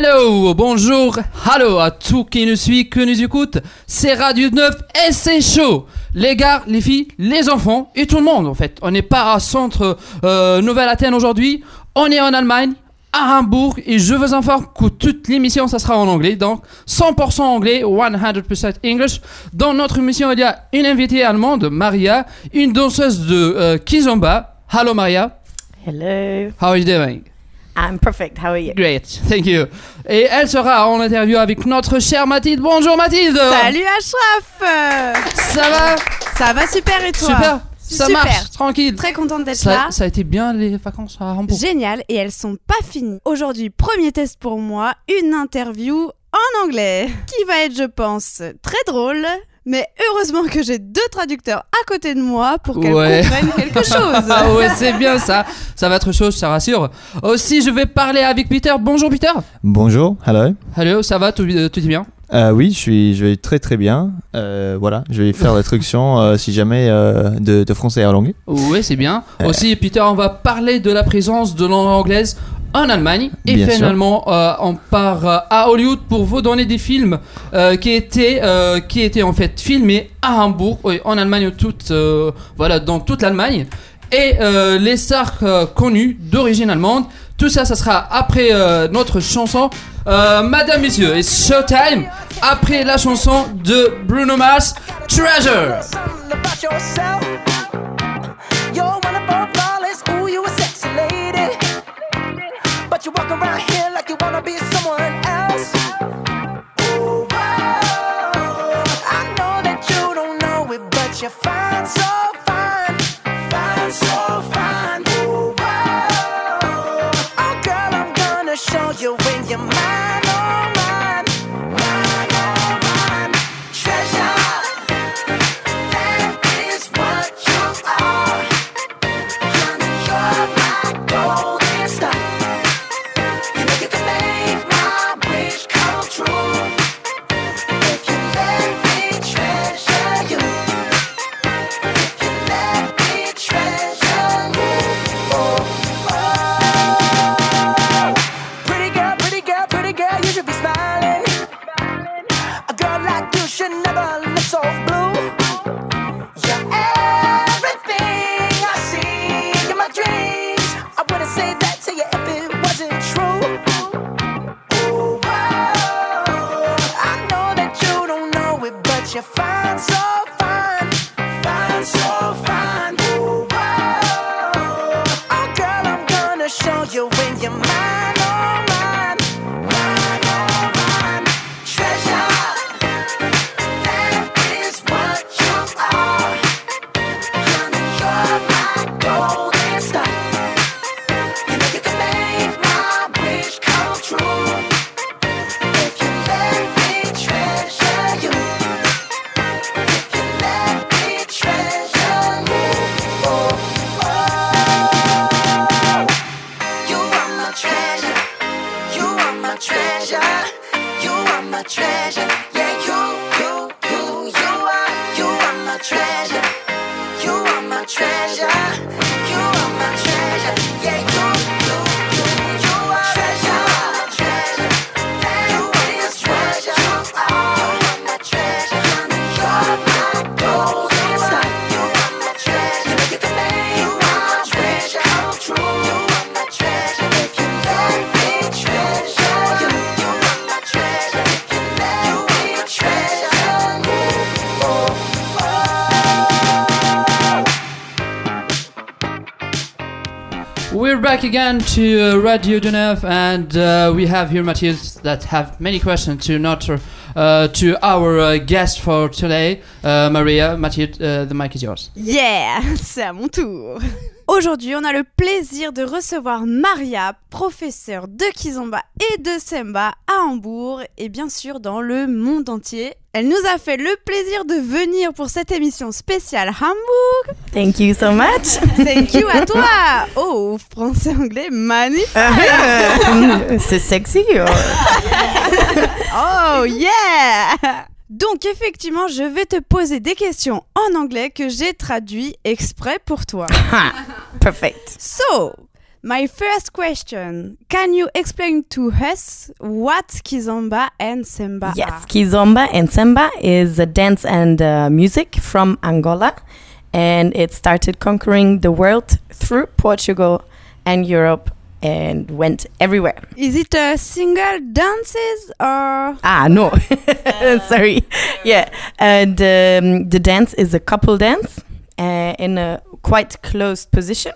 Hello, bonjour, hello à tous qui nous suivent, que nous écoutent. C'est Radio 9 et c'est chaud. Les gars, les filles, les enfants et tout le monde en fait. On n'est pas à centre euh, Nouvelle-Athènes aujourd'hui. On est en Allemagne, à Hambourg et je vous informe que toute l'émission ça sera en anglais donc 100% anglais 100% English dans notre émission il y a une invitée allemande Maria une danseuse de euh, kizomba hello Maria Hello. how are you doing? I'm perfect. How are you? great. Thank you. Et elle sera en interview avec notre chère Mathilde. Bonjour Mathilde. Salut Ashraf. Ça va? Ça va super et toi? Super. Ça Super. marche. Tranquille. Très contente d'être ça, là. ça a été bien les vacances à Hambourg. Génial. Et elles sont pas finies. Aujourd'hui, premier test pour moi, une interview en anglais. Qui va être, je pense, très drôle. Mais heureusement que j'ai deux traducteurs à côté de moi pour qu'elles Ouais. comprennent quelque chose. Ah ouais, c'est bien ça. Ça va être chaud, ça rassure. Aussi, je vais parler avec Peter. Bonjour Peter. Bonjour, hello. Hello, ça va, tout, euh, tout est bien? Euh, oui, je suis, je vais très très bien. Euh, voilà, je vais faire la traduction euh, si jamais euh, de, de français à l'anglais. Oui, c'est bien. Euh. Aussi, Peter, on va parler de la présence de langue anglaise en Allemagne. Et Bien finalement, euh, on part euh, à Hollywood pour vous donner des films euh, qui, étaient, euh, qui étaient en fait filmés à Hambourg, oui, en Allemagne, toute, euh, voilà, dans toute l'Allemagne. Et euh, les stars euh, connues d'origine allemande. Tout ça, ça sera après euh, notre chanson. Euh, Madame, Messieurs, it's showtime. Après la chanson de Bruno Mars, Treasure. Walk around here like you wanna be again to uh, Radio Genève, and uh, we have here Mathilde that have many questions to not uh, to our uh, guest for today, uh, Maria. Uh, the mic is yours. Yeah, c'est à mon tour. Aujourd'hui, on a le plaisir de recevoir Maria, professeure de Kizomba et de Semba à Hambourg et bien sûr dans le monde entier. Elle nous a fait le plaisir de venir pour cette émission spéciale Hambourg. Thank you so much. Thank you à toi. Oh, français-anglais magnifique. C'est sexy. oh. Oh yeah Donc effectivement, je vais te poser des questions en anglais que j'ai traduit exprès pour toi. Perfect. So, My first question Can you explain to us what Kizomba and Semba Yes, are? Kizomba and Semba is a dance and uh, music from Angola, and it started conquering the world through Portugal and Europe and went everywhere. Is it a single dances or Ah, no, sorry. Yeah, and um, the dance is a couple dance uh, in a quite closed position.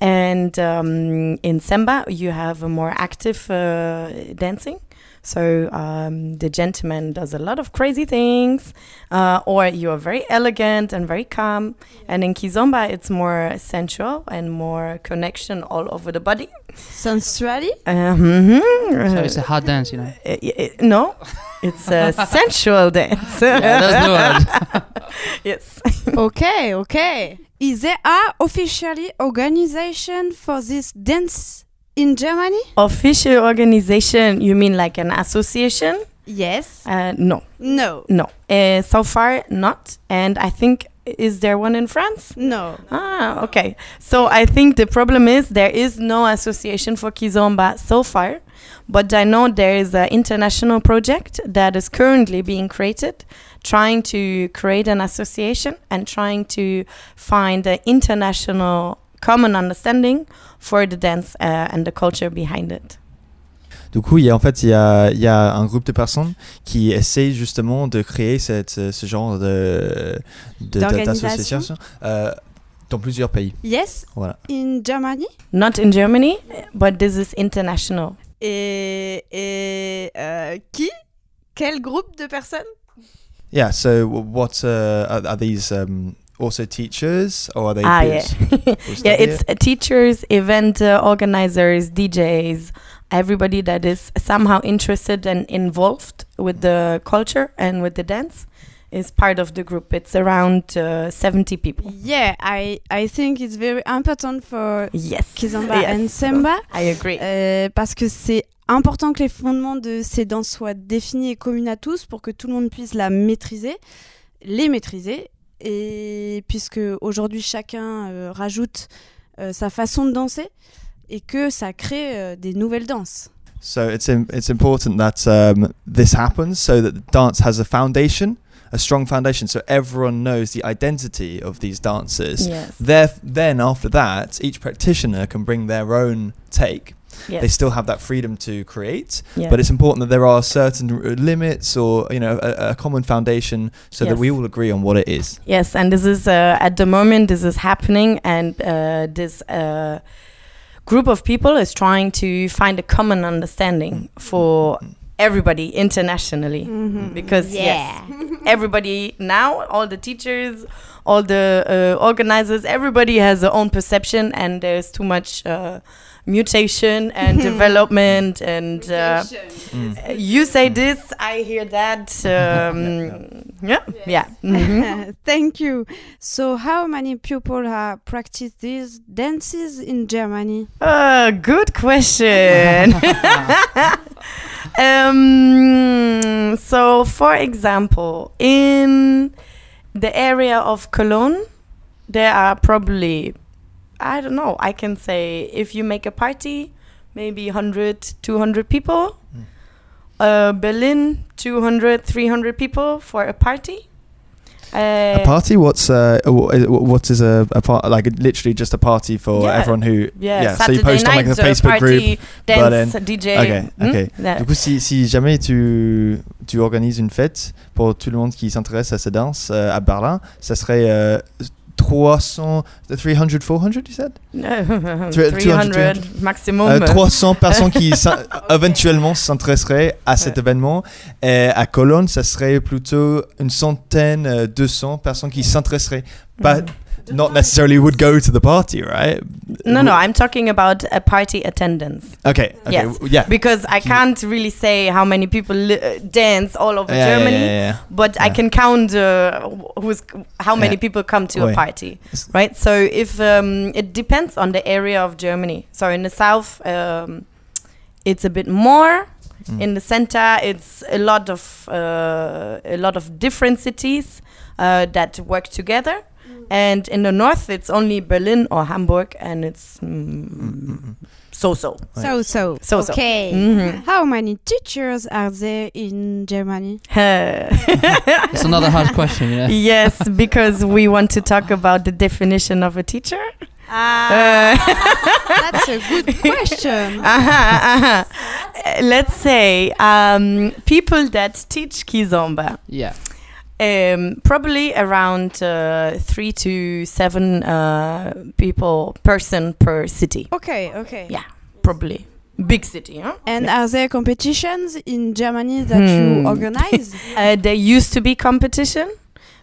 And um, in Semba, you have a more active uh, dancing. So um, the gentleman does a lot of crazy things, uh, or you are very elegant and very calm. And in Kizomba, it's more sensual and more connection all over the body. sensually? Uh, mhm. So it's a hard dance, you know. Uh, y- y- no, it's a sensual dance. Yeah, that's the word. yes. okay, okay. Is there a officially organization for this dance in Germany? Official organization, you mean like an association? Yes. Uh, no, No. no. Uh, so far, not. And I think, is there one in France? No. Ah, okay. So I think the problem is there is no association for Kizomba so far, but I know there is an international project that is currently being created, trying to create an association and trying to find an international common understanding for the dance uh, and the culture behind it. Du coup, il y a, en fait, il y a, il y a un groupe de personnes qui essayent justement de créer cette, ce genre de, de- D'organisation. d'association euh, dans plusieurs pays. Yes. Voilà. In Germany? Not in Germany, but this is international. Et, et euh, qui? Quel groupe de personnes? Yeah, so what uh, are, are these um, also teachers or are they Ah, peers? yeah. yeah, it's it? uh, teachers, event uh, organizers, DJs, everybody that is somehow interested and involved with the culture and with the dance is part of the group. It's around uh, 70 people. Yeah, I, I think it's very important for Yes. Kizomba Yes. and Semba. I agree. Euh, parce que c'est important que les fondements de ces danses soient définis et communs à tous pour que tout le monde puisse la maîtriser, les maîtriser. Et puisque aujourd'hui chacun euh, rajoute euh, sa façon de danser et que ça crée euh, des nouvelles danses. So it's im- it's important that um, this happens so that the dance has a foundation, a strong foundation, so everyone knows the identity of these dancers. yes. There, then after that, each practitioner can bring their own take. yes. They still have that freedom to create, yeah. but it's important that there are certain r- limits or you know a, a common foundation so that we all agree on what it is. Yes, and this is uh, at the moment this is happening, and uh, this uh, group of people is trying to find a common understanding for everybody internationally. Mhm. Because yes, everybody now, all the teachers, all the uh, organizers, everybody has their own perception, and there's too much uh, mutation and development and. Uh, Mm. you say this, I hear that. Um, yeah, yeah. mhm. Thank you. So, how many people have practiced these dances in Germany? Uh, good question. um, so, for example, in the area of Cologne, there are probably, I don't know, I can say if you make a party, maybe 100, 200 people. Mm. Uh, Berlin, 200, 300 people for a party. Uh, a party? What's uh, wh- what is a, a part like literally just a party for Yeah. everyone who yeah, so you Saturday post on like night, the Facebook party, group. dance, then- DJ. Ok, hmm? ok. That- Du coup, si, si jamais tu, tu organises une fête pour tout le monde qui s'intéresse à cette danse euh, à Berlin, ça serait euh, 300, 300, 400, you said? Three- 300, 300 maximum. Euh, 300 personnes qui éventuellement s'intéresseraient à cet événement. Et à Cologne, ça serait plutôt une centaine, euh, 200 personnes qui s'intéresseraient. But not necessarily would go to the party, right? No, no, I'm talking about a party attendance Okay, okay, Yes. w- yeah. because I can't really say how many people li- uh, dance all over Yeah, yeah, Germany, yeah, yeah. but I Yeah. can count uh, who's how many Yeah. people come to Ouais. a party, S- right? So if um, it depends on the area of Germany. So in the south, um, it's a bit more. Mm. In the center, it's a lot of uh, a lot of different cities uh, that work together. And in the north, it's only Berlin or Hamburg, and it's mm, so so. So so. So so. Okay. Mhm. How many teachers are there in Germany? It's another hard question, yeah. yes, because we want to talk about the definition of a teacher. Ah, Uh, that's a good question. uh-huh, uh-huh. Uh, Let's say um, people that teach Kizomba. Yeah. Um, probably around uh, three to seven uh, people person per city. Okay, okay. Yeah. Probably big city. Huh? And are there competitions in Germany that Hmm. you organize? Uh, there used to be competition.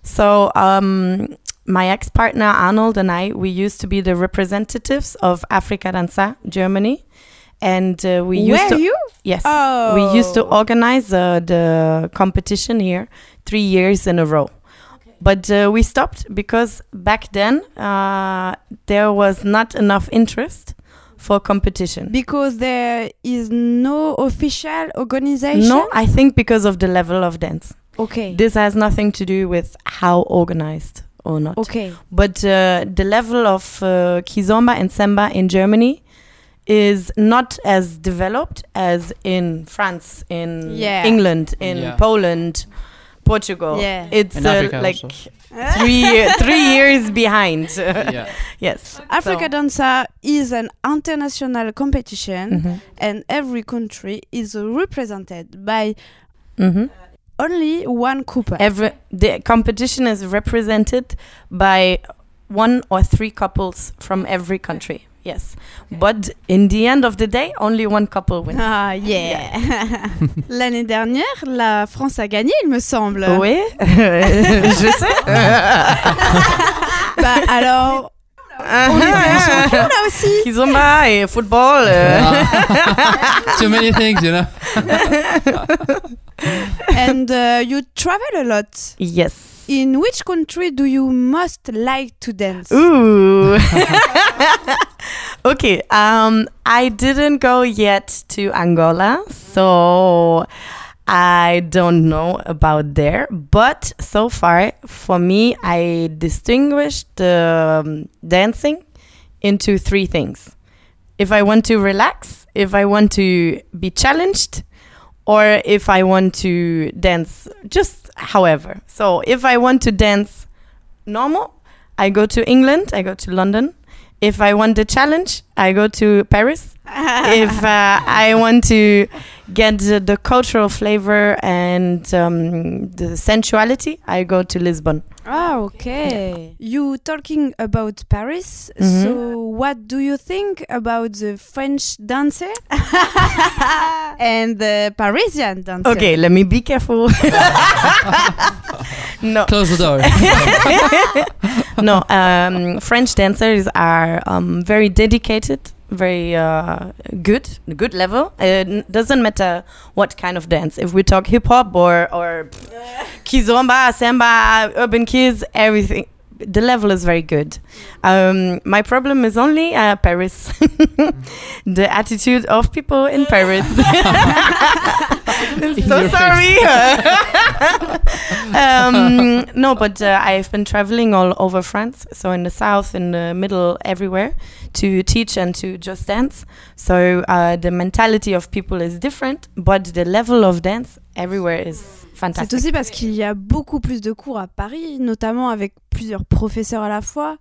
So um, my ex-partner Arnold and I, we used to be the representatives of Africadançar Germany, and uh, we used Were to you? yes, Oh. we used to organize uh, the competition here three years in a row. But uh, we stopped because back then uh, there was not enough interest for competition. Because there is no official organization. No, I think because of the level of dance. Okay. This has nothing to do with how organized or not. okay. But uh, the level of uh, kizomba and semba in Germany is not as developed as in France, in Yeah. England, in Yeah. Poland, Portugal. Yeah. It's uh, like three three years behind. yeah. yes. Africa So- Danza is an international competition, Mhm. and every country is represented by Mhm. only one couple. Every the competition is represented by one or three couples from every country. Yes, but in the end of the day, only one couple wins. Ah yeah. L'année dernière, la France a gagné, il me semble. Oui, je sais. Bah alors, on était champions là aussi. Kizomba et football. euh, Ah. Too many things, you know. And uh, you travel a lot. yes. In which country do you most like to dance? Ooh. okay. Um, I didn't go yet to Angola, so I don't know about there. But so far, for me, I distinguished the um, dancing into three things. If I want to relax, if I want to be challenged, or if I want to dance just however. So if I want to dance normal, I go to England, I go to London. If I want the challenge, I go to Paris. if uh, I want to get the, the cultural flavor and um, the sensuality, I go to Lisbon. Ah, okay. You talking about Paris. Mhm. So, what do you think about the French dancer and the Parisian dancer? Okay, let me be careful. no, Close the door. no. Um, French dancers are um, very dedicated, very uh, good, good level. It doesn't matter what kind of dance. If we talk hip hop or or kizomba, semba, urban kiz, everything. The level is very good. Um, my problem is only uh, Paris, the attitude of people in Paris. I'm so sorry. um, no, but uh, I've been traveling all over France, so in the south, in the middle, everywhere, to teach and to just dance. So uh, the mentality of people is different, but the level of dance everywhere is C'est fantastic. aussi parce qu'il y a beaucoup plus de cours à Paris, notamment avec plusieurs professeurs à la fois.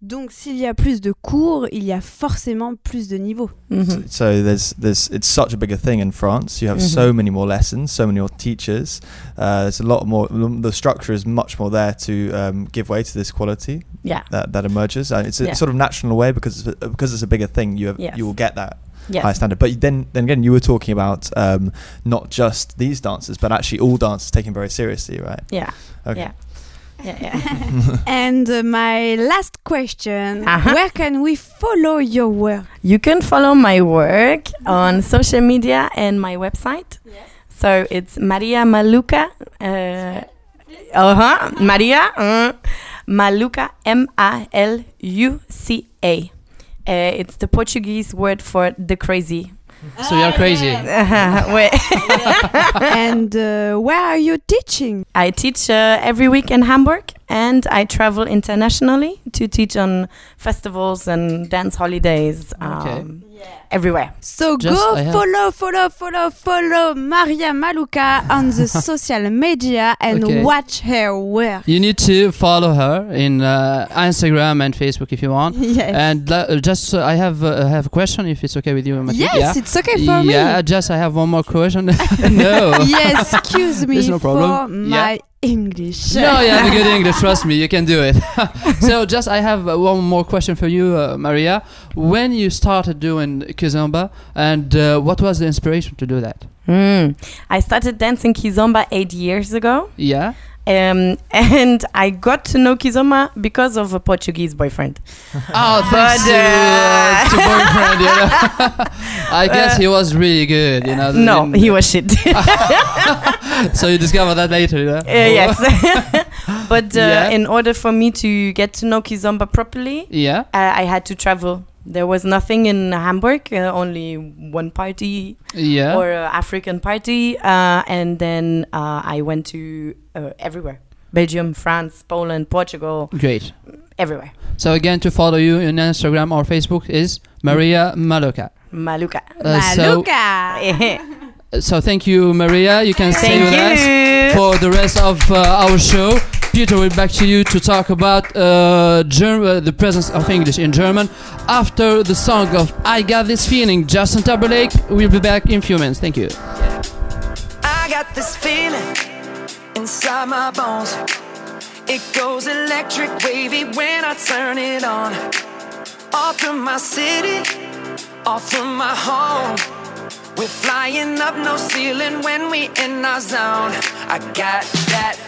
Donc, s'il y a plus de cours, il y a forcément plus de niveaux. Mhm. So there's there's it's such a bigger thing in France. You have so many more lessons, so many more teachers. Uh, there's a lot more. The structure is much more there to um, give way to this quality Yeah. that, that emerges. And it's a Yeah. sort of natural way because it's a, because it's a bigger thing. You have Yes. you will get that Yes. high standard. But then then again, you were talking about um, not just these dancers, but actually all dancers taken very seriously, right? Yeah. Okay. Yeah. Yeah. Yeah. And uh, my last question Uh-huh. Where can we follow your work? You can follow my work on social media and my website. So it's Maria Maluca. Uh huh. Maria uh, Maluca. M A L U C A. Uh, it's the Portuguese word for the crazy. So you're crazy. Ouais. and uh, where are you teaching? I teach uh, every week in Hamburg and I travel internationally to teach on festivals and dance holidays Okay. um, everywhere. So Just go I follow, follow, follow, follow Maria Maluca on the social media and Okay. watch her work. You need to follow her in uh, Instagram and Facebook if you want. Yes. And uh, just uh, I have uh, I have a question if it's okay with you, Mathilde. yes, yeah. it's okay for yeah, me. just I have one more question. no. yes, excuse me There's no problem. for my English. No, you have a good English. Trust me, you can do it. so, just I have uh, one more question for you, uh, Maria. When you started doing kizomba, and uh, what was the inspiration to do that? Mm. I started dancing kizomba eight years ago. Yeah. Um, and I got to know kizomba because of a Portuguese boyfriend. Oh, thanks But, to, uh, uh, to boyfriend. You know? I guess he was really good. You know. No, in- he was shit. so you discover that later. You know? Uh, yes. but uh, Yeah. in order for me to get to know Kizomba properly, Yeah. uh, I had to travel. There was nothing in Hamburg, uh, only one party Yeah. or uh, African party. Uh, and then uh, I went to uh, everywhere Belgium, France, Poland, Portugal, Great. everywhere. So again, to follow you on Instagram or Facebook is Maria Maluca. Maluca. Uh, so, Maluca. so thank you, Maria. You can stay Thank with us. for the rest of uh, our show. Peter will be back to you to talk about uh, Germ- uh, the presence of English in German after the song of I Got This Feeling. Justin Timberlake will be back in a few minutes. Thank you. I got this feeling inside my bones. It goes electric wavy when I turn it on. Off from my city, off from my home. We're flying up no ceiling when we in our zone. I got that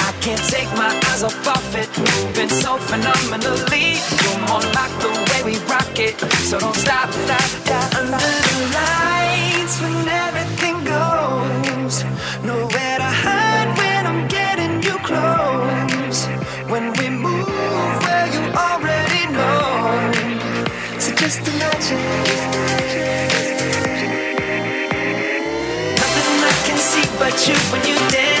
can't take my eyes off of it, moving so phenomenally. You're more like the way we rock it, so don't stop, stop, stop. Under the lights, when everything goes, nowhere to hide when I'm getting you close. When we move, well, you already know. So just imagine. Nothing I can see but you when you dance, dance,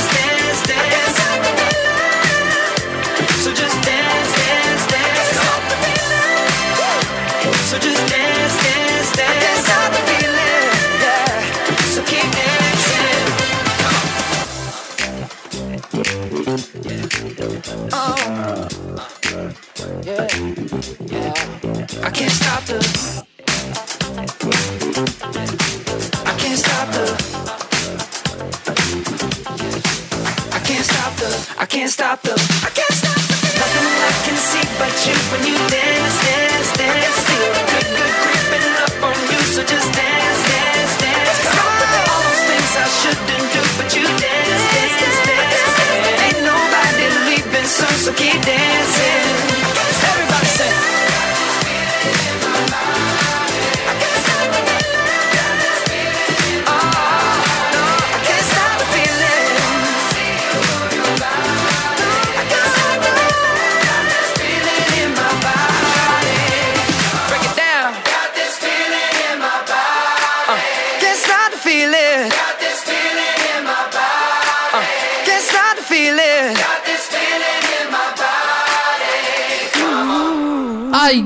the, I can't stop the, I can't stop the feeling. Nothing I can see but you when you dance, dance, dance. Feel the good, good creeping up on you, so just dance, dance, dance. Stop all those things I shouldn't do, but you dance, dance, dance. dance. Ain't nobody leaving soon, so keep dancing.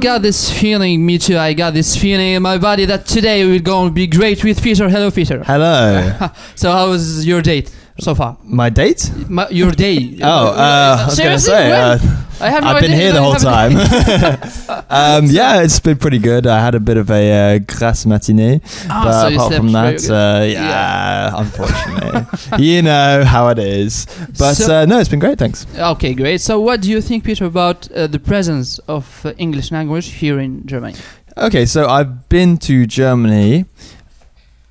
Got this feeling, me too. I got this feeling in my body that today we're going to be great with Peter. Hello, Peter. Hello. So, how was your date so far? My date? My, your day? Oh, uh, I was going to Seriously? say. Uh, I have no I've been here the whole time. um, yeah, it's been pretty good. I had a bit of a uh, grasse matinée, Ah, but so apart from that, uh, yeah, unfortunately, you know how it is. But So- uh, no, it's been great. Thanks. Okay, great. So, what do you think, Peter, about uh, the presence of uh, English language here in Germany? Okay, so I've been to Germany.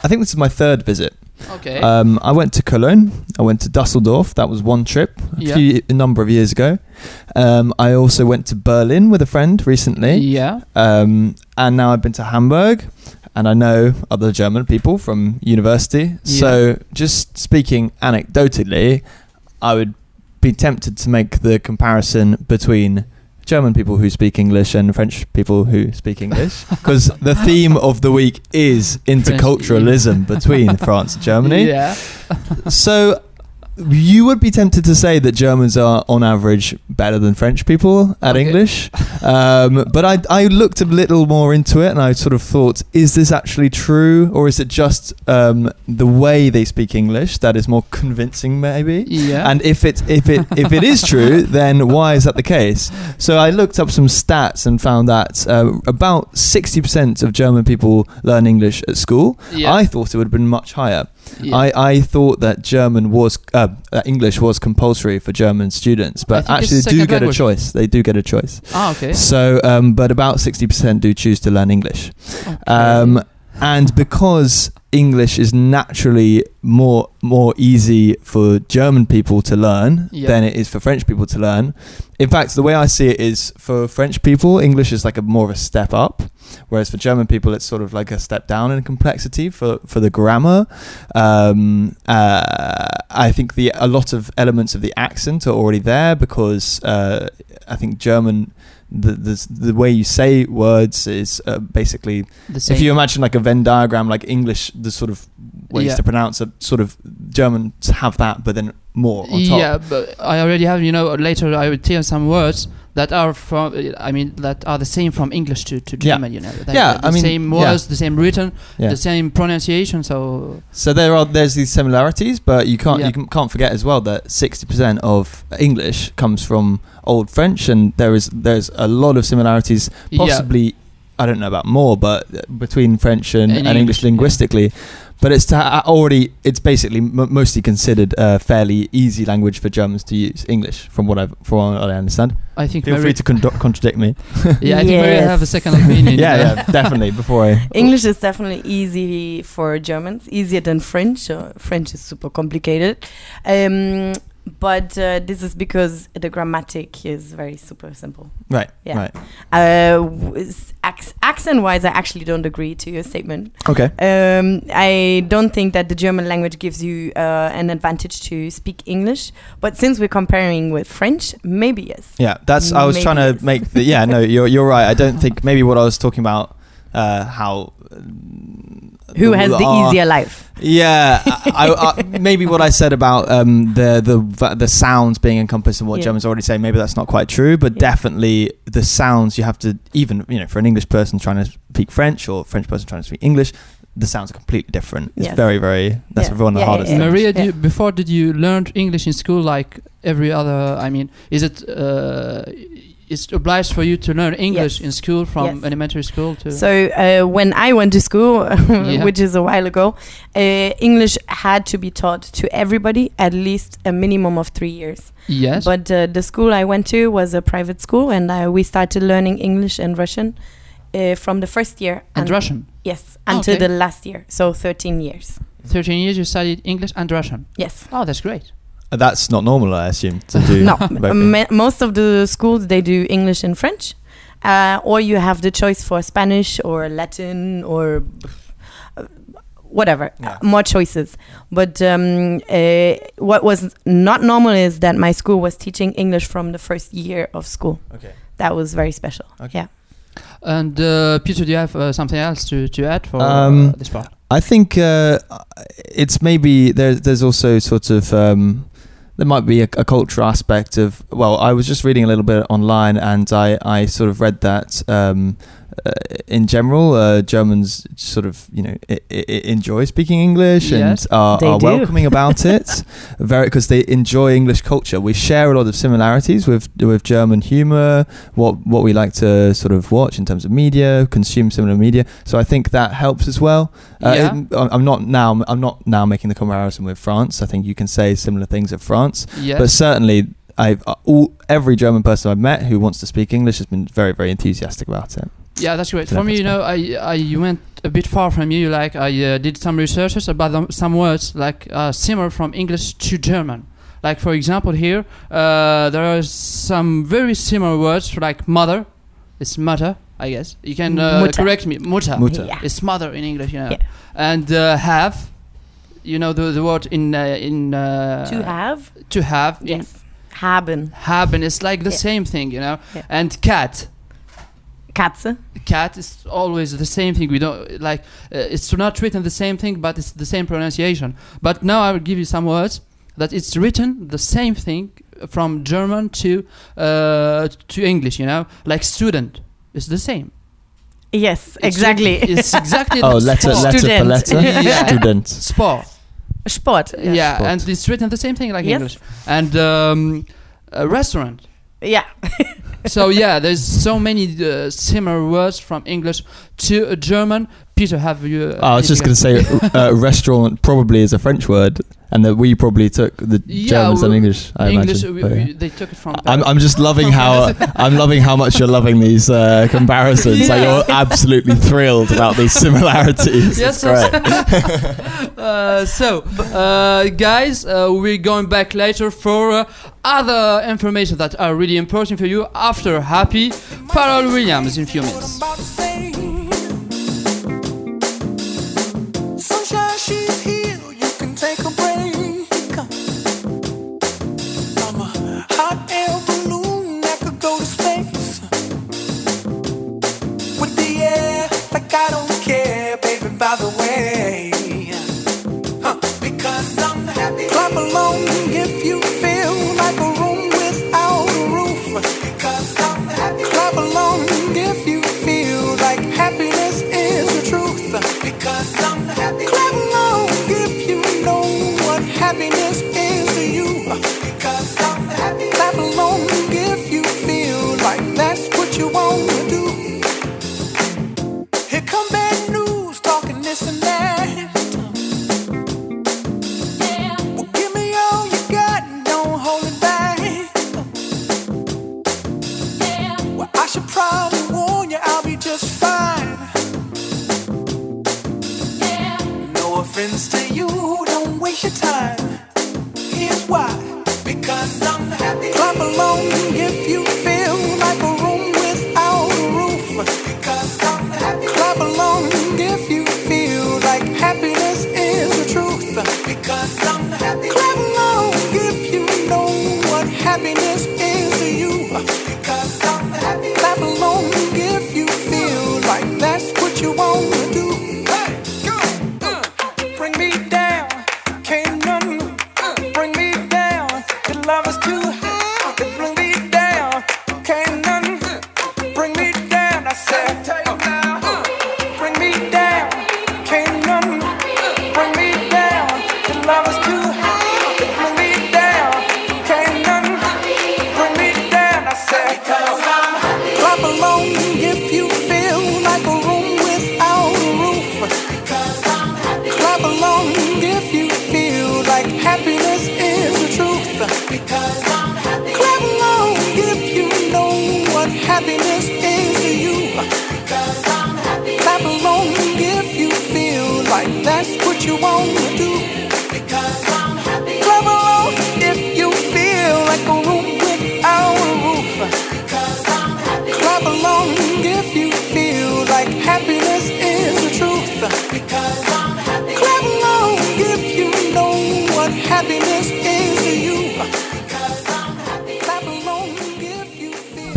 I think this is my third visit. Okay. Um, I went to Cologne. I went to Dusseldorf. That was one trip a, Yeah. few, a number of years ago. Um, I also went to Berlin with a friend recently. yeah. Um, and now I've been to Hamburg, and I know other German people from university. So, just speaking anecdotally, I would be tempted to make the comparison between German people who speak English and French people who speak English, because the theme of the week is interculturalism between France and Germany. Yeah. So you would be tempted to say that Germans are, on average, better than French people at Okay. English. Um, but I, I looked a little more into it and I sort of thought, is this actually true? Or is it just um, the way they speak English that is more convincing, maybe? Yeah. And if it if it if it is true, then why is that the case? So I looked up some stats and found that uh, about sixty percent of German people learn English at school. yeah. I thought it would have been much higher. Yeah. I, I thought that German was uh, English was compulsory for German students, but actually they do get language. a choice. They do get a choice. ah, okay. So, um, but about sixty percent do choose to learn English, okay. um, and because English is naturally more more easy for German people to learn Yeah. than it is for French people to learn. In fact, the way I see it is for French people, English is like a more of a step up, whereas for German people, it's sort of like a step down in complexity for for the grammar. Um, uh, I think the a lot of elements of the accent are already there because uh, I think German. The, the the way you say words is uh, basically if you imagine like a Venn diagram, like English, the sort of ways Yeah. to pronounce it, sort of Germans have that, but then more on top. Yeah, but I already have, you know, later I will tell you some words that are from, I mean, that are the same from English to, to Yeah. German, you know. Yeah, the, I mean, same yeah. words, the same written, Yeah. the same pronunciation, so. So there are there's these similarities, but you can't Yeah. you can, can't forget as well that sixty percent of English comes from Old French, and there is there's a lot of similarities. Possibly, I don't know about more, but between French and, And and, English English, yeah. Linguistically. But it's to ha- already it's basically m- mostly considered a fairly easy language for Germans to use English, from what I've from what I understand. I think Feel Mary, free to con- contradict me. yeah, I think Mary Yes. have a second opinion. yeah, yeah, definitely. Before I English is definitely easy for Germans, easier than French. Uh, French is super complicated. Um, but uh, this is because the grammatic is very super simple. right, Yeah. right, Uh, ac- accent wise, I actually don't agree to your statement. okay. Um, I don't think that the German language gives you uh, an advantage to speak English. But since we're comparing with French, maybe yes. Yeah, that's. I was Maybe trying to yes. make the. Yeah, no, you're you're right. I don't think maybe what I was talking about. Uh, how. Who has the are- easier life? Yeah, I, I, maybe what I said about um, the the the sounds being encompassed in what Yeah. Germans already say. Maybe that's not quite true, but Yeah. definitely the sounds you have to even you know for an English person trying to speak French or a French person trying to speak English, the sounds are completely different. It's Yes. very very. That's Yeah. one of the Yeah, hardest. yeah, things. Maria, Yeah. you, before did you learn English in school like every other? I mean, is it uh, is it obliged for you to learn English Yes. in school from Yes. elementary school to? So uh, when I went to school, Yeah. which is a while ago, uh, English had to be taught to everybody at least a minimum of three years. yes. But uh, the school I went to was a private school, and uh, we started learning English and Russian uh, from the first year and Russian. Yes, until Okay. the last year, so 13 years. Thirteen years you studied English and Russian. Yes. Oh, that's great. That's not normal, I assume, to do. no, both. most of the schools they do English and French, uh, or you have the choice for Spanish or Latin or uh, whatever. Yeah. More choices. But um, uh, what was not normal is that my school was teaching English from the first year of school. Okay. That was very special. Okay. Yeah. And uh, Peter, do you have uh, something else to, to add for Um, uh, this part? I think uh, it's maybe there's there's also sort of um, there might be a, a cultural aspect of. Well, I was just reading a little bit online, and I I sort of read that. Um, uh, in general, uh, Germans sort of, you know, I- I- enjoy speaking English and are, are welcoming about it, very because they enjoy English culture. We share a lot of similarities with with German humor, what what we like to sort of watch in terms of media, consume similar media. So I think that helps as well. Uh, Yeah. it- I'm not now I'm not now making the comparison with France. I think you can say similar things of France, Yes. but certainly. I've uh, all every German person I've met who wants to speak English has been very very enthusiastic about it. Yeah, that's great. So For me, you know, I, I you went a bit far from you. Like I uh, did some researches about them, some words like uh, similar from English to German. Like for example, here uh, there are some very similar words for like mother. It's mother, I guess. You can uh, Mutter. correct me. Mutter. Mutter. Yeah. It's mother in English, you know. Yeah. And uh, have. You know the the word in uh, in uh, to have. to have in Yes. Haben. haben is like the Yeah. same thing, you know. Yeah. And cat. Katze. cat is always the same thing. We don't like uh, it's not written the same thing, but it's the same pronunciation. But now I will give you some words that it's written the same thing from German to uh, to English. You know, like student is the same. Yes, It's- exactly. It's exactly Oh, letter sport. letter for Student. letter. Yeah. Student. Sport. Sport. Yeah, Sport. and it's written the same thing like Yes. English. And um, a restaurant. Yeah. so yeah, there's so many uh, similar words from English to uh, German. Peter, have you? Uh, I was just going to say, uh, restaurant probably is a French word, and that we probably took the Yeah, Germans and English. I English. imagine. We, But, yeah. we, they took it from. I'm, I'm just loving how I'm loving how much you're loving these uh, comparisons. Like Yeah. you're absolutely thrilled about these similarities. Yes, great. uh, so, uh, guys, uh, we're going back later for uh, other information that are really important for you after Happy Pharrell Williams in a few minutes. Along if you feel like a room without a roof. Because I'm the happy, drive alone if you feel like happiness is the truth. Because I'm the happy, fly alone if you know what happiness is you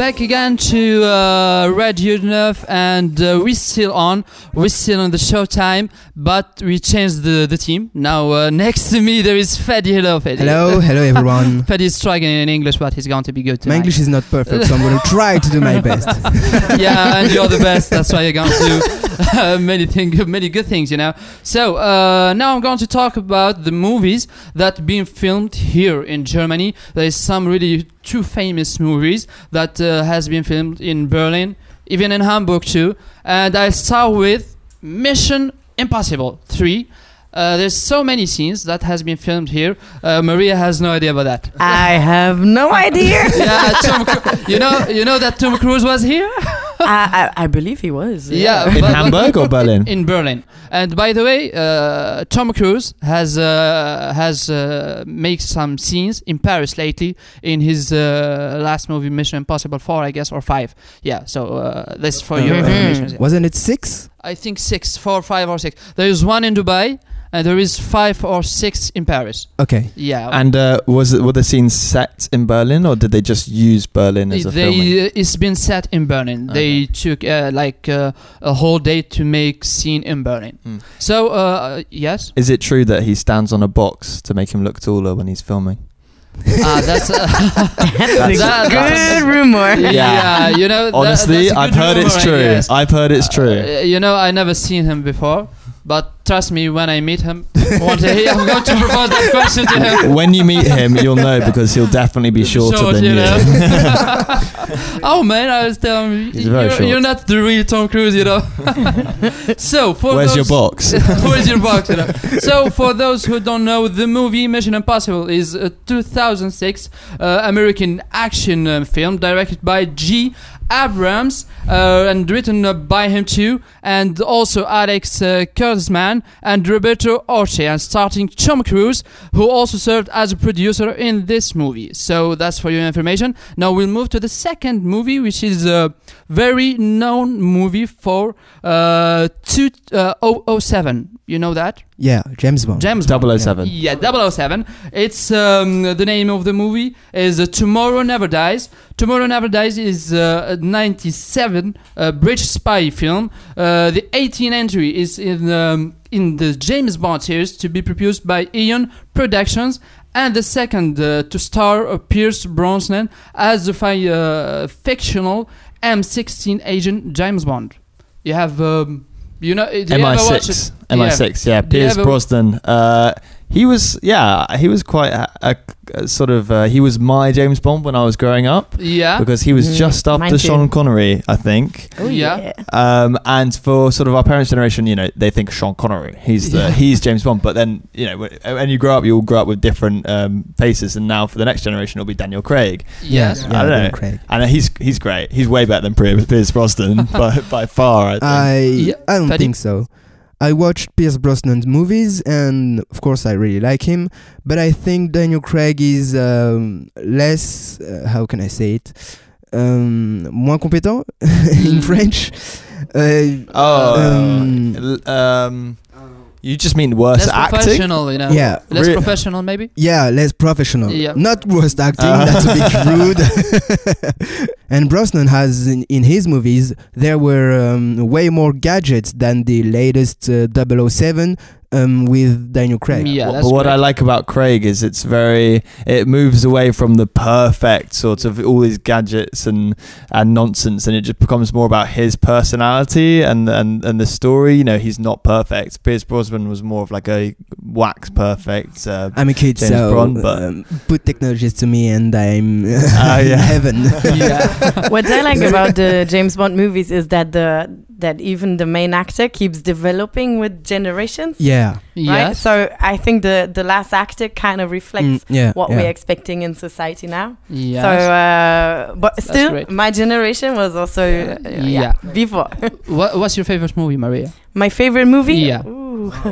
back again to uh, Radio 9 and uh, we're still on. We're still on the show time, but we changed the, the team. Now uh, next to me there is Freddy. Hello, Freddy. Hello, hello everyone. Freddy's struggling in English, but he's going to be good tonight. My English is not perfect, so I'm going to try to do my best. yeah, and you're the best. That's why you're going to do uh, many thing, many good things, you know. So uh, now I'm going to talk about the movies that been filmed here in Germany. There is some really two famous movies that uh, has been filmed in Berlin, even in Hamburg too. And I start with Mission Impossible 3. Uh, there's so many scenes that has been filmed here. Uh, Maria has no idea about that. I have no idea. yeah, Tom, you know, you know that Tom Cruise was here. I, I, I believe he was. Yeah, In but- Hamburg or Berlin? in Berlin. And by the way, uh, Tom Cruise has uh, has uh, made some scenes in Paris lately in his uh, last movie, Mission Impossible Four, I guess, or five. Yeah, so uh, this for your Mhm. information. Wasn't it six? I think six, four, five, or six. There is one in Dubai, and there is five or six in Paris. Okay. Yeah. And uh, was it, were the scenes set in Berlin or did they just use Berlin as a filming? it's been set in Berlin. They took uh, like uh, a whole day to make scene in Berlin. Mm. So uh, yes, Is it true that he stands on a box to make him look taller when he's filming? Ah, that's uh, That's That- a good rumor. yeah. You know, that- Honestly, that's a I've good heard it's true. yes. I've heard it's true. Uh, you know, I never seen him before, but trust me, when I meet him one day, I'm going to propose that question to him. when you meet him, you'll know because he'll definitely be shorter Short, than you. know. oh man, I was telling you, you're, you're not the real Tom Cruise, you know. so for Where's your box? Where's your box? You know? So, for those who don't know, the movie Mission Impossible is a 2006 uh, American action uh, film directed by G. Abrams uh, and written uh, by him too, and also Alex uh, Kurtzman and Roberto Orci, and starting Tom Cruise, who also served as a producer in this movie. So that's for your information. Now we'll move to the second movie, which is a very known movie for uh, two, uh, You know that? Yeah, James Bond. James Bond. 007. Yeah, 007. It's um, the name of the movie is uh, Tomorrow Never Dies. Tomorrow Never Dies is uh, a 97 uh, British spy film. Uh, the 18th entry is in um, in the James Bond series to be produced by Eon Productions. And the second uh, to star uh, Pierce Brosnan as the fi- uh, fictional M16 agent James Bond. You have, um, you know, do you MI6. it? MI6, yeah. Do Pierce ever- Brosnan. Uh, he was, yeah, he was quite a, a, a sort of, uh, he was my James Bond when I was growing up Yeah. because he was Mhm. just Mine after too. Sean Connery, I think. Oh, Yeah. Um, and for sort of our parents' generation, you know, they think Sean Connery. He's the Yeah. he's James Bond. But then, you know, when, when you grow up, you all grow up with different um, faces. And now for the next generation, it'll be Daniel Craig. Yes. I don't Daniel know. Craig. And he's he's great. He's way better than Pierce Pierce Brosnan by by far. I think. I Yeah, I don't Freddy? think so. I watched Pierce Brosnan's movies, and of course, I really like him. But I think Daniel Craig is um, less. Uh, how can I say it? Um, moins compétent in Mm. French. Uh, oh, um, um, you just mean worse Less acting? professional, you know. yeah, Less Re- professional, maybe. yeah, less professional. Yeah. Not worse acting. Uh. That's a bit rude. and Brosnan has in, in his movies there were um, way more gadgets than the latest uh, 007 um, with Daniel Craig. Yeah, But- that's but what great. I like about Craig is it's very it moves away from the perfect sort of all these gadgets and and nonsense and it just becomes more about his personality and and, and the story you know he's not perfect Pierce Brosnan was more of like a wax perfect uh, I'm a kid, James so Bond, but- um, put technologies to me, and I'm in yeah. heaven. yeah. what I like about the James Bond movies is that the that even the main actor keeps developing with generations. yeah, Right? Yes. So I think the the last actor kind of reflects Mm, yeah, what yeah. we're expecting in society now. Yes. So, uh, but still, great. my generation was also uh, yeah, Yeah. before. what, what's your favorite movie, Maria? my favorite movie. Yeah. Ooh.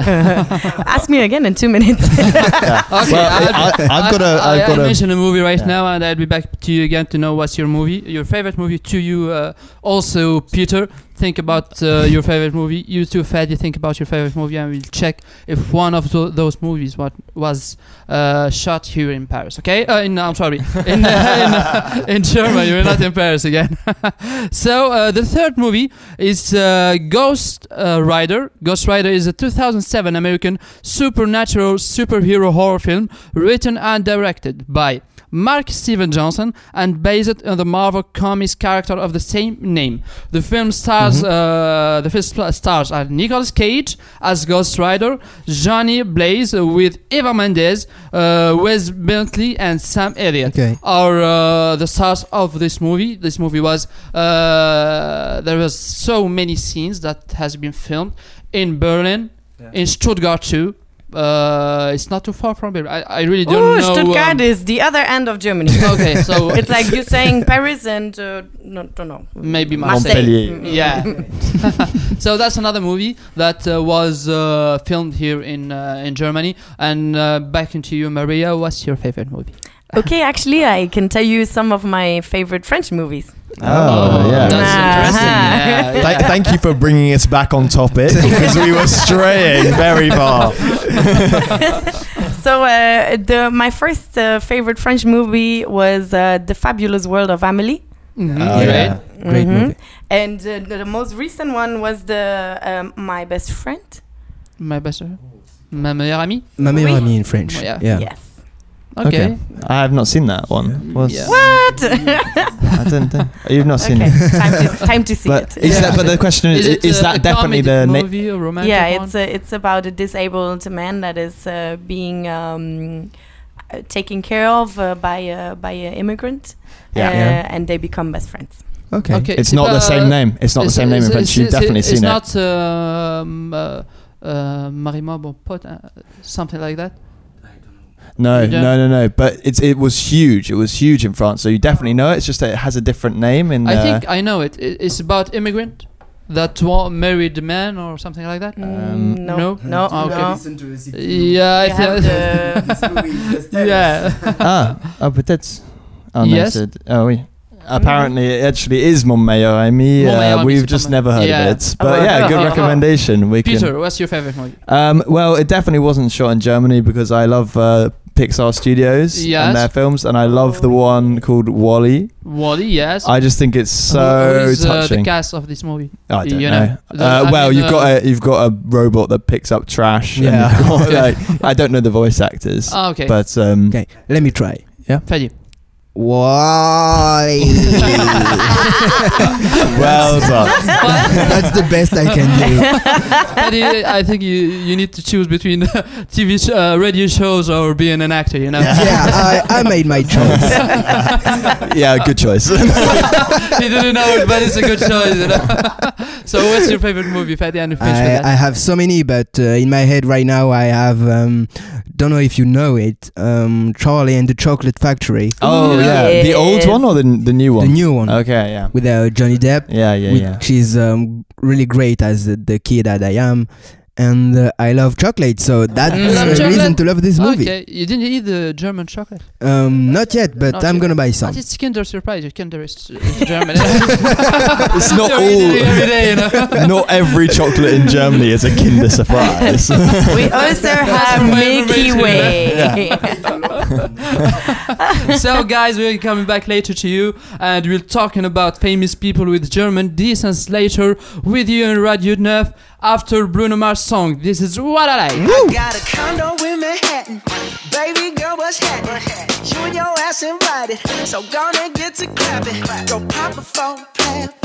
Ask me again in two minutes. yeah. Okay, well I'll- I, I've got a I, I've got I'll a mention a movie right Yeah. now, and I'll be back to you again to know what's your movie, your favorite movie to you. Uh, also, Peter, think about uh, your favorite movie. You too, Fadi, think about your favorite movie, and we'll check if one of tho- those movies what was uh, shot here in Paris. Okay, uh, in I'm sorry, in in, in Germany. We're not in Paris again. so uh, the third movie is uh, Ghost uh, Rider. Ghost Rider is a 2007 American supernatural superhero horror film written and directed by Mark Steven Johnson and based on the Marvel Comics character of the same name. The film stars uh, the film sp- stars are Nicolas Cage as Ghost Rider, Johnny Blaze with Eva Mendes, uh, Wes Bentley, and Sam Elliott Okay. are uh, the stars of this movie. This movie was uh, there was so many scenes that has been filmed in Berlin, in Stuttgart too. Uh, it's not too far from Berlin. I, I really don't Ooh, know. Stuttgart um, is the other end of Germany. okay, so it's like you saying Paris and uh, no, don't know. maybe Marseille. Marseille. Montpellier. Yeah. so that's another movie that uh, was uh, filmed here in uh, in Germany. And uh, back into you, Maria. What's your favorite movie? Okay, actually, I can tell you some of my favorite French movies. Oh, yeah. That's interesting. Yeah, yeah. Thank, thank you for bringing us back on topic because we were straying very far. So, uh, the my first uh, favorite French movie was uh, The Fabulous World of Amélie. Mhm, Oh, great. yeah. Great Mhm. movie. And uh, the, the most recent one was the um, My Best Friend. My best Friend. Ma meilleure amie. Ma meilleure Oui. amie in French. Yeah. Yeah. Yes. Okay. Okay. I have not seen that one. What's- Yeah. What? I don't think you've not seen okay, it. time to, time to see But it. is Yeah. that? But the question is: Is Is, it that a definitely the? Na- movie, a romantic yeah, one? it's a, it's about a disabled man that is uh, being um, uh, taken care of uh, by a by an immigrant, Yeah. uh, Yeah. and they become best friends. Okay. okay. it's not the same name. It's not the same name in it's- French. it's- You've definitely it's seen it. It's not um, uh, uh, Marie-Moi Bon Pote, uh, something like that. No, You no, no, no. But it's it was huge. It was huge in France. So you definitely know it. It's just that it has a different name. In I uh, think I know it. It's about immigrant that married man or something like that. Um, Mm, no, no? no, Ah, okay. no. Yeah, I You think. the- yeah. ah, oh, peut-être. Oh, no, Yes. c'est- oh oui. Apparently, it actually is mon meilleur ami. Mon meilleur Uh, we've c'est just never heard Yeah. of it. But Oh, yeah, good oh. recommendation. We Peter, can. what's your favorite movie? Um, well, it definitely wasn't shot in Germany because I love uh, Pixar Studios Yes. and their films, and I love the one called WALL-E. WALL-E, yes. I just think it's so Who- who is, uh, the cast of this movie? I don't you know. know, the- uh, well, mean, you've got uh, a you've got a robot that picks up trash. Yeah. you've got, like, I don't know the voice actors, Ah, okay. but um, Okay. Let me try. Fadi. Why? well done. That's the best I can do. Fadi, I think you you need to choose between TV sh- uh, radio shows or being an actor. You know. yeah, I, I made my choice. yeah, good choice. he didn't know it, but it's a good choice. You know? So, what's your favorite movie, Fadi? And you finish I. I have so many, but uh, in my head right now I have um, don't know if you know it, um, Charlie and the Chocolate Factory, oh yeah, the old one or the the new one? the new one Okay, yeah, with uh, Johnny Depp, yeah, yeah, which yeah. is um, really great as the, the kid that I am, and uh, I love chocolate, so that's You love a reason to love this movie. Okay, you didn't eat the German chocolate. Um, not yet, but Not I'm yet. gonna buy some. But it's Kinder Surprise. Kinder is, is German. It's not You're eating it all. every day, you know. Not every chocolate in Germany is a Kinder Surprise. We also have Milky Way. so, guys, we're coming back later to you, and we're talking about famous people with German descent later with you in Radio Neuf after Bruno Mars song. This is what I like. I got a condo in Manhattan. Baby girl, what's happening? You and your ass invited. So gonna get to clapping. Go pop it for a plan.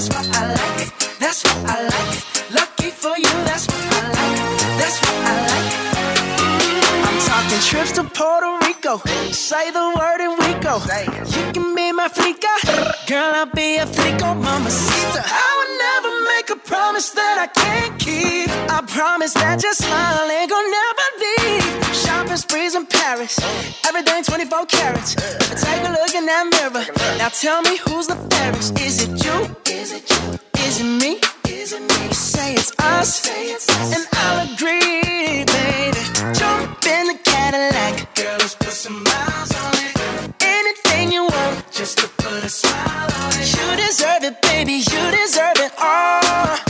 that's what I like. That's what I like. Lucky for you, that's what I like. That's what I like. I'm talking trips to Puerto Rico. Say the word and we go. You can be my flica. Girl, I'll be a flico, mamacita. I would never make a promise that I can't keep. I promise that your smile ain't gonna never leave. Shopping sprees in Paris. Everything 24 carats. Take a look in that mirror. Now tell me who's the fairest. Is it you? Is it you? Is it me? Is it me? You Say it's us. And I'll agree, baby. Jump in the Cadillac. Girl, let's put some miles on it. Anything you want, just to put a smile on it. You deserve it, baby. You deserve it all.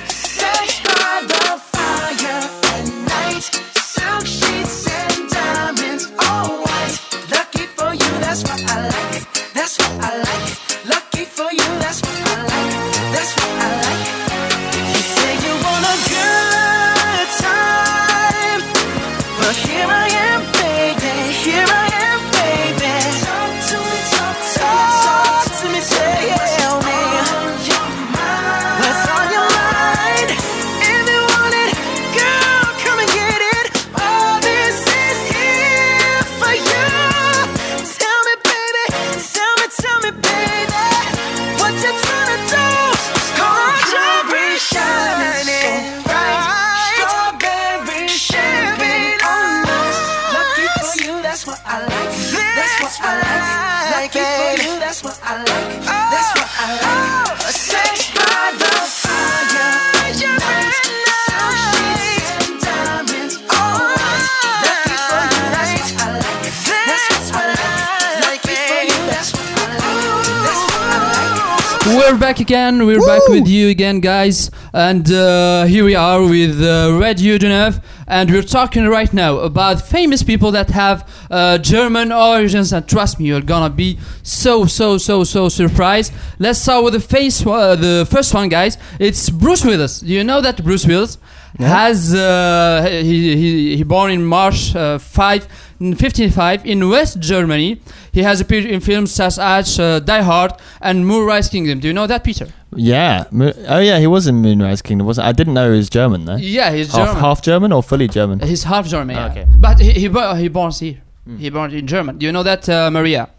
Back again. We're back with you again, guys. And uh, here we are with uh, Radio Genève. And we're talking right now about famous people that have uh, German origins. And trust me, you're gonna be so, so, so, so surprised. Let's start with the face, uh, the first one, guys. It's Bruce Willis. Do you know that Bruce Willis has uh, he, he he born in March uh, 5 55 in West Germany. He has appeared in films such as uh, Die Hard and Moonrise Kingdom. Do you know that, Peter? Yeah. Mo- Oh yeah, he was in Moonrise Kingdom. wasn't? I didn't know he was German though. Yeah, he's Half, German. half German or fully German? He's half German. Yeah. Okay. But he he, bo- he born here. He born in German. Do you know that, uh, Maria?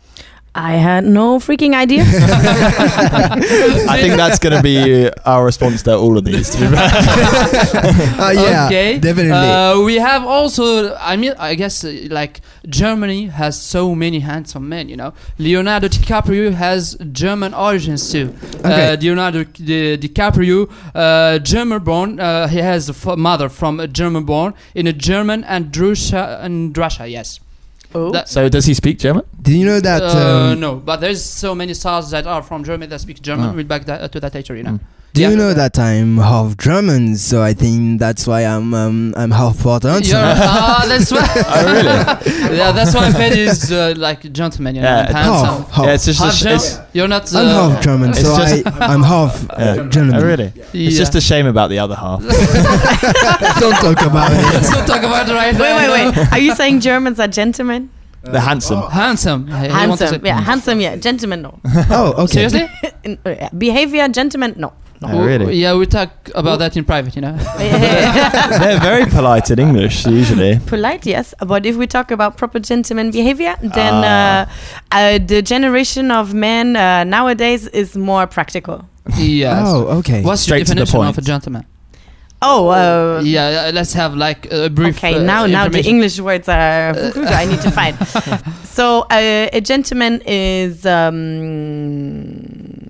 I had no freaking idea. I think that's going to be our response to all of these. To be. Uh, yeah, okay. definitely. Uh, we have also, I mean, I guess uh, like Germany has so many handsome men. You know, Leonardo DiCaprio has German origins too. Okay. Uh, Leonardo Di- DiCaprio, uh, German born. Uh, he has a f- mother from a German born in a German and Russia and Russia. Yes. Oh. That- so does he speak German? Did you know that? uh, um, no, but there's so many stars that are from Germany that speak German. Oh. We'll back that, to that later. You know. Mm. Do Yeah. you know that I'm half German? So I think that's why I'm um, I'm half Puerto You're- ah, that's why. Oh really? yeah, that's why Fed is uh, like gentleman, you know, Yeah, and it's- handsome. Half, half. Yeah, it's just. Half A sh- it's, You're not. Uh, I'm half German, so I, I'm half uh, yeah. German. Oh really? It's just a shame about the other half. Don't talk about it. Let's not talk about it right Wait, now. wait, wait. Wait. Are you saying Germans are gentlemen? the handsome. Handsome. He- he wants Handsome, say- yeah, handsome, yeah. Gentleman, no. Oh, okay. Seriously? In- yeah. Behavior, gentleman, no. Oh, really? Yeah, we talk about that in private, you know. They're very polite in English usually. Polite, yes. But if we talk about proper gentleman behavior, then Ah. uh, uh, the generation of men uh, nowadays is more practical. yes. Oh, okay. What's Straight your to the definition point. of a gentleman? Oh, uh, yeah, yeah, let's have like a brief. okay. uh, now, now the. English words are. I need to find. So, uh, a gentleman is. Um,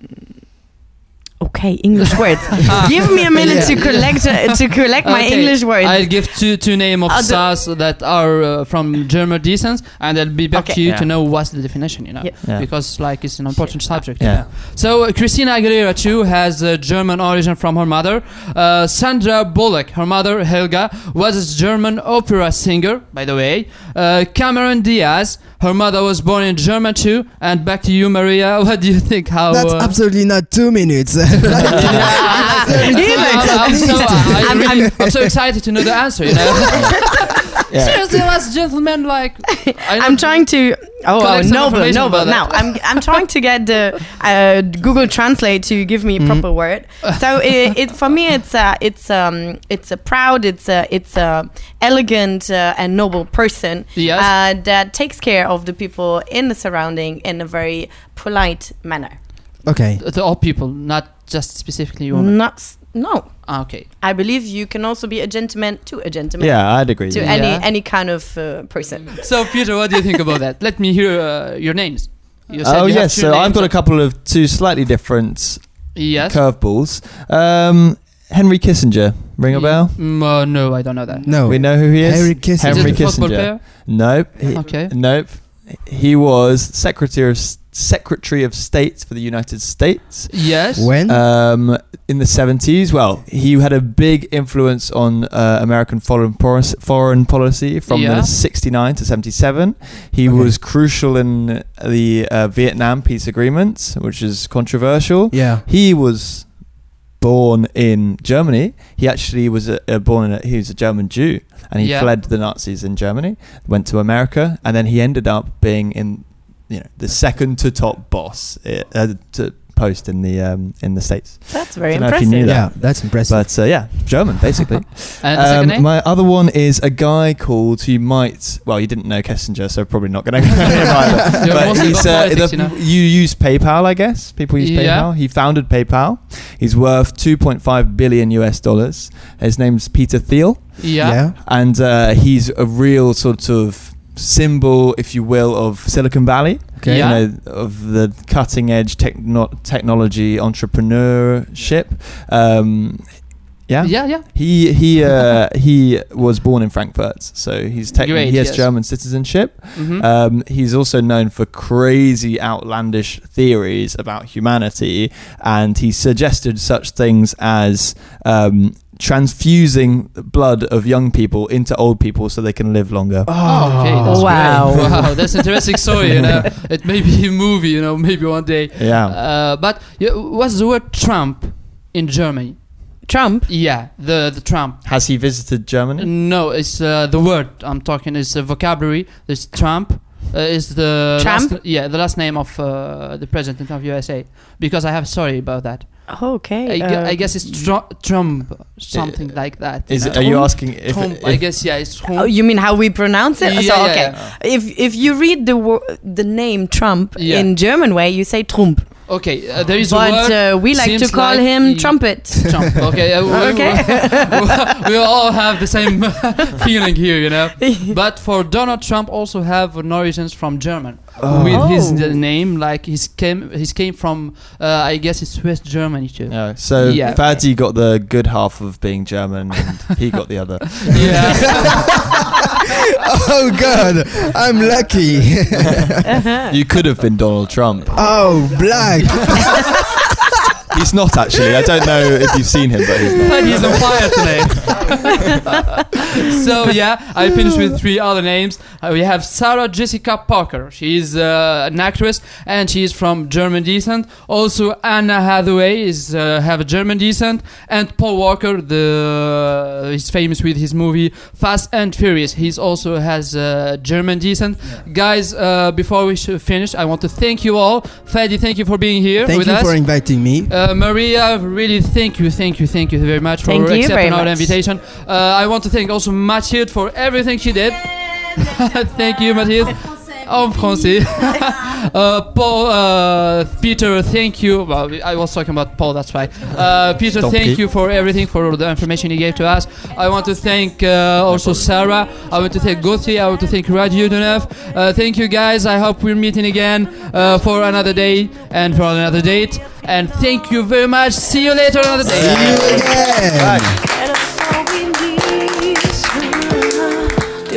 okay. Okay, English words. Give me a minute Yeah. to collect uh, to collect my English words. I'll give two two name of Uh, the- stars that are uh, from German descent, and I'll be back Okay. to you to know what's the definition. You know, Yes. Yeah. because like it's an important subject. Yeah. you know. So uh, Christina Aguilera too has a German origin from her mother. Uh, Sandra Bullock, her mother Helga, was a German opera singer, by the way. Uh, Cameron Diaz, her mother was born in Germany too. And back to you, Maria. What do you think? How? That's uh, absolutely not two minutes. Yeah, I'm, I'm so, I I'm- I'm so excited to know the answer. You know. Yeah. Seriously, last gentleman, like I I'm trying to. Oh, oh Collect some noble, noble. Now. I'm I'm trying to get the uh, Google Translate to give me a proper word. So it, it for me it's a it's um it's a proud it's a it's a elegant uh, and noble person Yes. uh, that takes care of the people in the surrounding in a very polite manner. okay. to all people, not just specifically women. Not s- no. Ah, okay. I believe you can also be a gentleman to a gentleman. Yeah, I'd agree. To Yeah. you. any any kind of uh, person. So Peter, what do you think about that? Let me hear uh, your names. You Oh you yes, so names. I've got a couple of two slightly different yes. curveballs. Um, Henry Kissinger, ring a bell? Mm, uh, no, I don't know that. No. We know who he is. Henry Kissinger. Is Henry it a football Kissinger. player? Nope. He, Okay. Nope. He was Secretary of Secretary of State for the United States. Yes. When? Um, in the 70s, well, he had a big influence on uh, American foreign, policy- foreign policy from Yeah. the 69 to 77. He Okay. was crucial in the uh, Vietnam peace agreement, which is controversial. yeah. He was born in Germany. He actually was a, a born in a, he was a German Jew, and he Yeah. fled the Nazis in Germany, went to America, and then he ended up being in you know the second to top boss uh, to post in the um, in the states. That's very Dunno if you impressive. knew that. Yeah, that's impressive. But uh, yeah, German basically. And Um, name? my other one is a guy called who might well you didn't know Kissinger, so probably not going to go him either. You're but he's, uh, politics, the- you know. you use PayPal, I guess. People use Yeah. PayPal. He founded PayPal. He's worth 2.5 billion US dollars. His name's Peter Thiel, yeah. yeah. and uh, he's a real sort of symbol, if you will, of Silicon Valley. Okay. Yeah. You know, of the cutting edge techno- technology entrepreneurship. Um, yeah. Yeah, yeah. He he uh, he was born in Frankfurt, so he's technically he has yes. German citizenship. Mhm. Um, he's also known for crazy, outlandish theories about humanity, and he suggested such things as um, transfusing blood of young people into old people so they can live longer. Oh, okay, that's Wow. great. Wow, that's interesting story. You know, it may be a movie. You know, maybe one day. Yeah. Uh, but yeah, what's the word Trump in Germany? Trump. Yeah, the the Trump. Has he visited Germany? No, it's uh, the word I'm talking is a vocabulary. There's Trump. Uh, is the Trump? last, yeah the last name of uh, the president of USA because I have story about that. Okay. I, gu- uh, I guess it's Tru- Trump something like that. it, are you asking if, Trump, if I guess yeah, it's Trump. Oh, you mean how we pronounce it? Yeah, so okay. yeah. If if you read the wo- the name Trump Yeah. in German way, you say Trump. Okay, uh, there is a But word. uh, we like to call like him Trumpet. Trump. Okay, uh, we, Okay. we, we all have the same feeling here, you know. But for Donald Trump, also have an origins from German with his Oh. uh, name. Like he's came, he's came from, uh, I guess it's West Germany too. No. So Yeah. Fadi got the good half of being German, and he got the other. Yeah. oh God, I'm lucky. You could have been Donald Trump. oh, black. He's not actually. I don't know if you've seen him, but he's not. But he's on fire today. so yeah, I finished with three other names. Uh, we have Sarah Jessica Parker. She's uh, an actress and she is from German descent. Also Anna Hathaway is uh, have a German descent, and Paul Walker, the he's famous with his movie Fast and Furious. He's also has uh, German descent. Guys, uh, before we should finish, I want to thank you all. Fadi, thank you for being here Thank with you us. for inviting me. Uh, Maria, really thank you, thank you, thank you very much for Thank you accepting our much. invitation. Uh, I want to thank also Mathieu for everything she did. thank you, Mathieu. En français. uh, Paul, uh, Peter, thank you. Well, I was talking about Paul, that's why. Uh, Peter, thank you for everything, for the information you gave to us. I want to thank uh, also Sarah. I want to thank Gothi. I want to thank Radio Dunev. Uh, thank you guys. I hope we're meeting again uh, for another day and for another date. And thank you very much. See you later another day. See you again. Bye.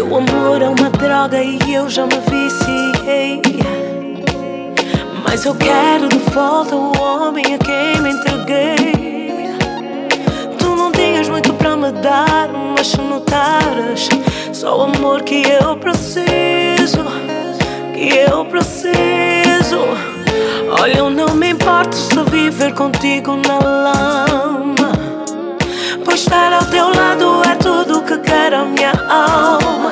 Teu amor é uma droga e eu já me viciei. Mas eu quero de volta o homem a quem me entreguei. Tu não tinhas muito para me dar, mas se notares, só o amor que eu preciso. Que eu preciso. Olha, eu não me importo se viver contigo na lama estar ao teu lado é tudo que quero a minha alma.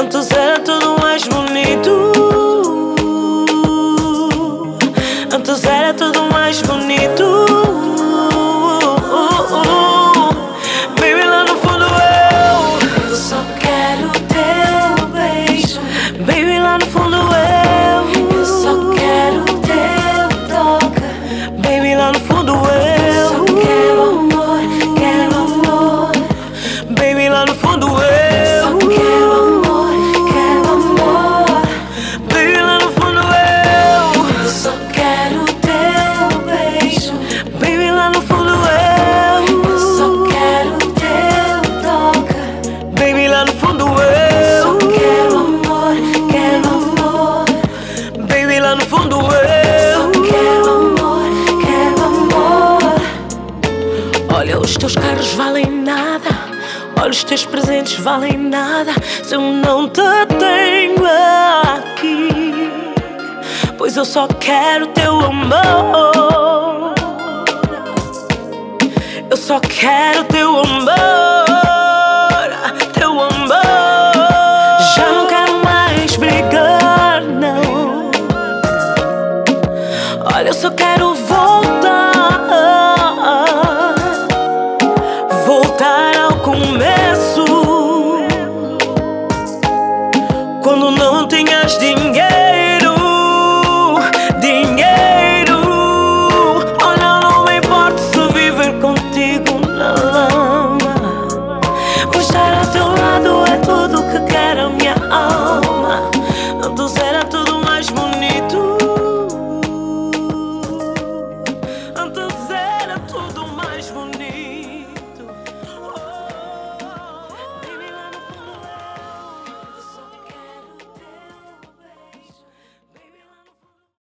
Antes era tudo mais bonito.